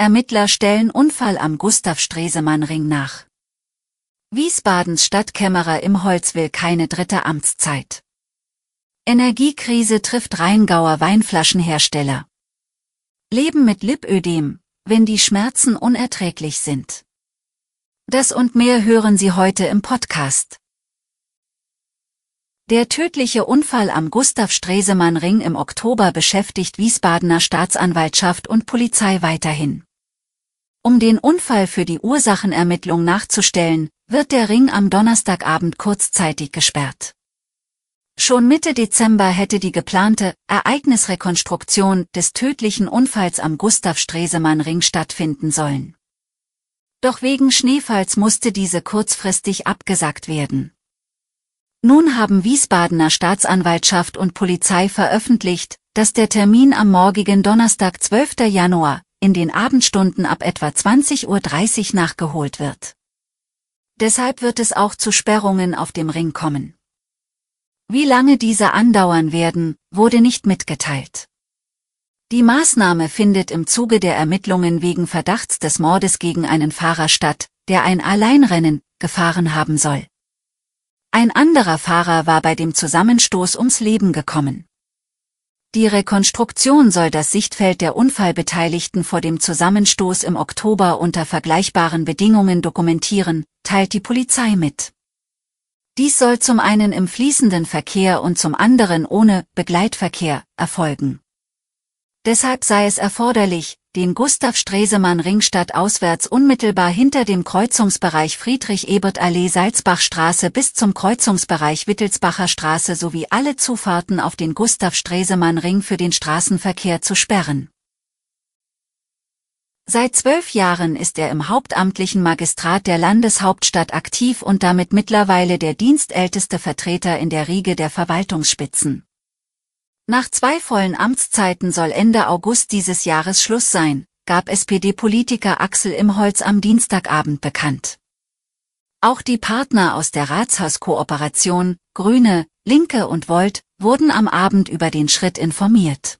Ermittler stellen Unfall am Gustav-Stresemann-Ring nach. Wiesbadens Stadtkämmerer im Holz will keine dritte Amtszeit. Energiekrise trifft Rheingauer Weinflaschenhersteller. Leben mit Lipödem, wenn die Schmerzen unerträglich sind. Das und mehr hören Sie heute im Podcast. Der tödliche Unfall am Gustav-Stresemann-Ring im Oktober beschäftigt Wiesbadener Staatsanwaltschaft und Polizei weiterhin. Um den Unfall für die Ursachenermittlung nachzustellen, wird der Ring am Donnerstagabend kurzzeitig gesperrt. Schon Mitte Dezember hätte die geplante Ereignisrekonstruktion des tödlichen Unfalls am Gustav-Stresemann-Ring stattfinden sollen. Doch wegen Schneefalls musste diese kurzfristig abgesagt werden. Nun haben Wiesbadener Staatsanwaltschaft und Polizei veröffentlicht, dass der Termin am morgigen Donnerstag 12. Januar in den Abendstunden ab etwa 20.30 Uhr nachgeholt wird. Deshalb wird es auch zu Sperrungen auf dem Ring kommen. Wie lange diese andauern werden, wurde nicht mitgeteilt. Die Maßnahme findet im Zuge der Ermittlungen wegen Verdachts des Mordes gegen einen Fahrer statt, der ein Alleinrennen gefahren haben soll. Ein anderer Fahrer war bei dem Zusammenstoß ums Leben gekommen. Die Rekonstruktion soll das Sichtfeld der Unfallbeteiligten vor dem Zusammenstoß im Oktober unter vergleichbaren Bedingungen dokumentieren, teilt die Polizei mit. Dies soll zum einen im fließenden Verkehr und zum anderen ohne Begleitverkehr erfolgen. Deshalb sei es erforderlich, den Gustav Stresemann Ringstadt auswärts unmittelbar hinter dem Kreuzungsbereich Friedrich-Ebert-Allee Salzbachstraße bis zum Kreuzungsbereich Wittelsbacher Straße sowie alle Zufahrten auf den Gustav Stresemann Ring für den Straßenverkehr zu sperren. Seit zwölf Jahren ist er im hauptamtlichen Magistrat der Landeshauptstadt aktiv und damit mittlerweile der dienstälteste Vertreter in der Riege der Verwaltungsspitzen. Nach zwei vollen Amtszeiten soll Ende August dieses Jahres Schluss sein, gab SPD-Politiker Axel Imholz am Dienstagabend bekannt. Auch die Partner aus der Ratshauskooperation, Grüne, Linke und Volt, wurden am Abend über den Schritt informiert.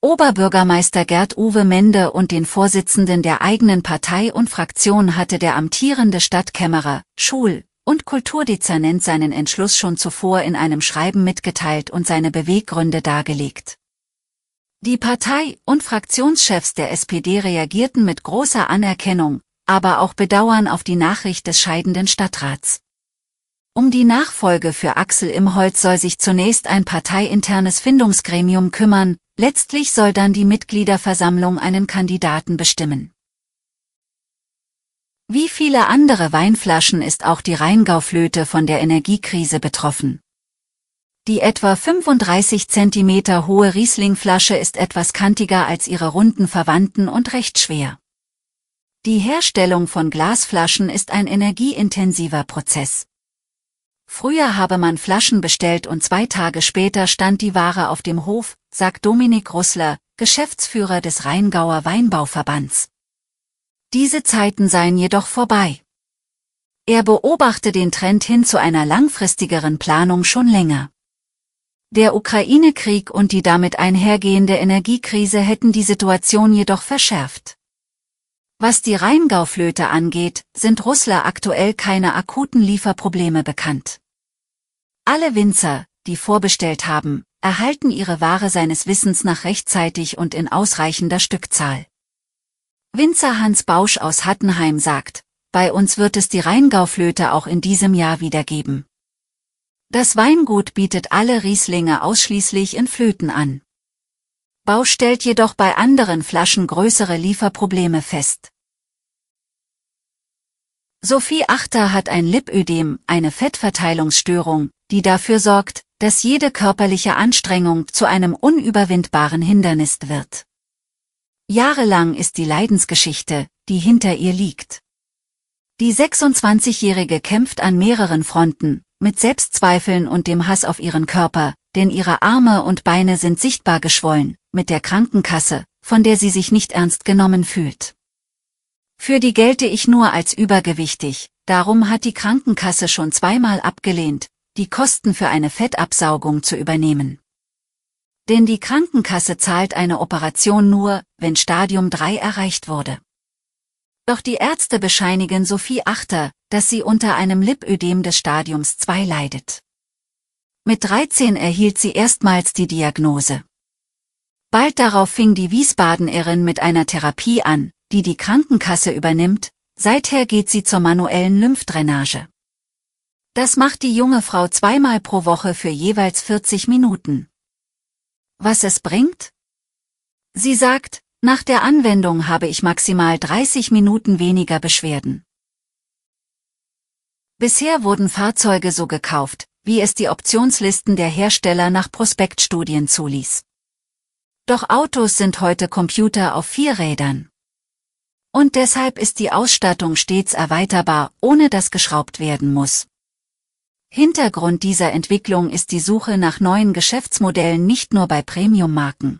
Oberbürgermeister Gerd Uwe Mende und den Vorsitzenden der eigenen Partei und Fraktion hatte der amtierende Stadtkämmerer, Schul, und Kulturdezernent seinen Entschluss schon zuvor in einem Schreiben mitgeteilt und seine Beweggründe dargelegt. Die Partei- und Fraktionschefs der SPD reagierten mit großer Anerkennung, aber auch Bedauern auf die Nachricht des scheidenden Stadtrats. Um die Nachfolge für Axel Imholz soll sich zunächst ein parteiinternes Findungsgremium kümmern, letztlich soll dann die Mitgliederversammlung einen Kandidaten bestimmen. Wie viele andere Weinflaschen ist auch die Rheingauflöte von der Energiekrise betroffen. Die etwa 35 cm hohe Rieslingflasche ist etwas kantiger als ihre runden Verwandten und recht schwer. Die Herstellung von Glasflaschen ist ein energieintensiver Prozess. Früher habe man Flaschen bestellt und zwei Tage später stand die Ware auf dem Hof, sagt Dominik Russler, Geschäftsführer des Rheingauer Weinbauverbands. Diese Zeiten seien jedoch vorbei. Er beobachte den Trend hin zu einer langfristigeren Planung schon länger. Der Ukraine-Krieg und die damit einhergehende Energiekrise hätten die Situation jedoch verschärft. Was die Rheingauflöte angeht, sind Russler aktuell keine akuten Lieferprobleme bekannt. Alle Winzer, die vorbestellt haben, erhalten ihre Ware seines Wissens nach rechtzeitig und in ausreichender Stückzahl. Winzer Hans Bausch aus Hattenheim sagt, bei uns wird es die Rheingauflöte auch in diesem Jahr wieder geben. Das Weingut bietet alle Rieslinge ausschließlich in Flöten an. Bausch stellt jedoch bei anderen Flaschen größere Lieferprobleme fest. Sophie Achter hat ein Lipödem, eine Fettverteilungsstörung, die dafür sorgt, dass jede körperliche Anstrengung zu einem unüberwindbaren Hindernis wird. Jahrelang ist die Leidensgeschichte, die hinter ihr liegt. Die 26-Jährige kämpft an mehreren Fronten, mit Selbstzweifeln und dem Hass auf ihren Körper, denn ihre Arme und Beine sind sichtbar geschwollen, mit der Krankenkasse, von der sie sich nicht ernst genommen fühlt. Für die gelte ich nur als übergewichtig, darum hat die Krankenkasse schon zweimal abgelehnt, die Kosten für eine Fettabsaugung zu übernehmen. Denn die Krankenkasse zahlt eine Operation nur, wenn Stadium 3 erreicht wurde. Doch die Ärzte bescheinigen Sophie Achter, dass sie unter einem Lipödem des Stadiums 2 leidet. Mit 13 erhielt sie erstmals die Diagnose. Bald darauf fing die Wiesbadenerin mit einer Therapie an, die die Krankenkasse übernimmt, seither geht sie zur manuellen Lymphdrainage. Das macht die junge Frau zweimal pro Woche für jeweils 40 Minuten. Was es bringt? Sie sagt, nach der Anwendung habe ich maximal 30 Minuten weniger Beschwerden. Bisher wurden Fahrzeuge so gekauft, wie es die Optionslisten der Hersteller nach Prospektstudien zuließ. Doch Autos sind heute Computer auf vier Rädern. Und deshalb ist die Ausstattung stets erweiterbar, ohne dass geschraubt werden muss. Hintergrund dieser Entwicklung ist die Suche nach neuen Geschäftsmodellen nicht nur bei Premium-Marken.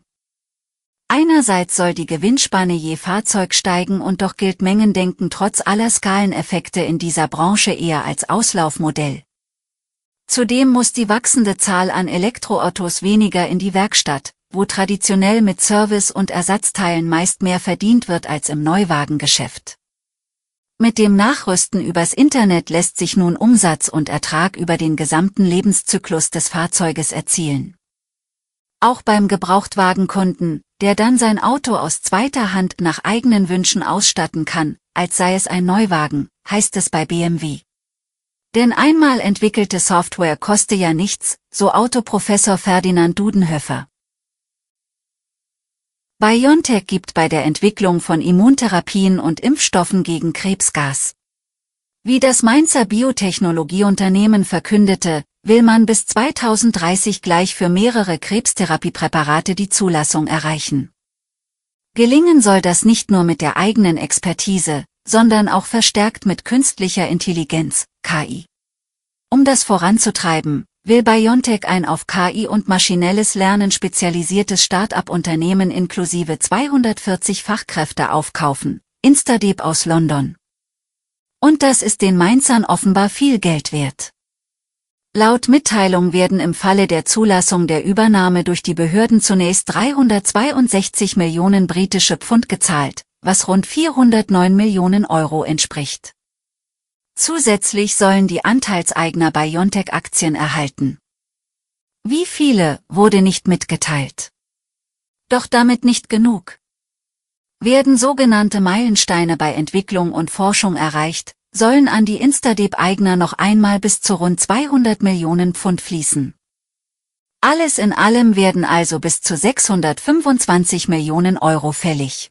Einerseits soll die Gewinnspanne je Fahrzeug steigen und doch gilt Mengendenken trotz aller Skaleneffekte in dieser Branche eher als Auslaufmodell. Zudem muss die wachsende Zahl an Elektroautos weniger in die Werkstatt, wo traditionell mit Service und Ersatzteilen meist mehr verdient wird als im Neuwagengeschäft. Mit dem Nachrüsten übers Internet lässt sich nun Umsatz und Ertrag über den gesamten Lebenszyklus des Fahrzeuges erzielen. Auch beim Gebrauchtwagenkunden, der dann sein Auto aus zweiter Hand nach eigenen Wünschen ausstatten kann, als sei es ein Neuwagen, heißt es bei BMW. Denn einmal entwickelte Software koste ja nichts, so Autoprofessor Ferdinand Dudenhöfer. BioNTech gibt bei der Entwicklung von Immuntherapien und Impfstoffen gegen Krebsgas. Wie das Mainzer Biotechnologieunternehmen verkündete, will man bis 2030 gleich für mehrere Krebstherapiepräparate die Zulassung erreichen. Gelingen soll das nicht nur mit der eigenen Expertise, sondern auch verstärkt mit künstlicher Intelligenz, KI. Um das voranzutreiben, will BioNTech ein auf KI und maschinelles Lernen spezialisiertes Start-up-Unternehmen inklusive 240 Fachkräfte aufkaufen, Instadeep aus London. Und das ist den Mainzern offenbar viel Geld wert. Laut Mitteilung werden im Falle der Zulassung der Übernahme durch die Behörden zunächst 362 Millionen britische Pfund gezahlt, was rund 409 Millionen Euro entspricht. Zusätzlich sollen die Anteilseigner BioNTech Aktien erhalten. Wie viele, wurde nicht mitgeteilt. Doch damit nicht genug. Werden sogenannte Meilensteine bei Entwicklung und Forschung erreicht, sollen an die Instadep-Eigner noch einmal bis zu rund 200 Millionen Pfund fließen. Alles in allem werden also bis zu 625 Millionen Euro fällig.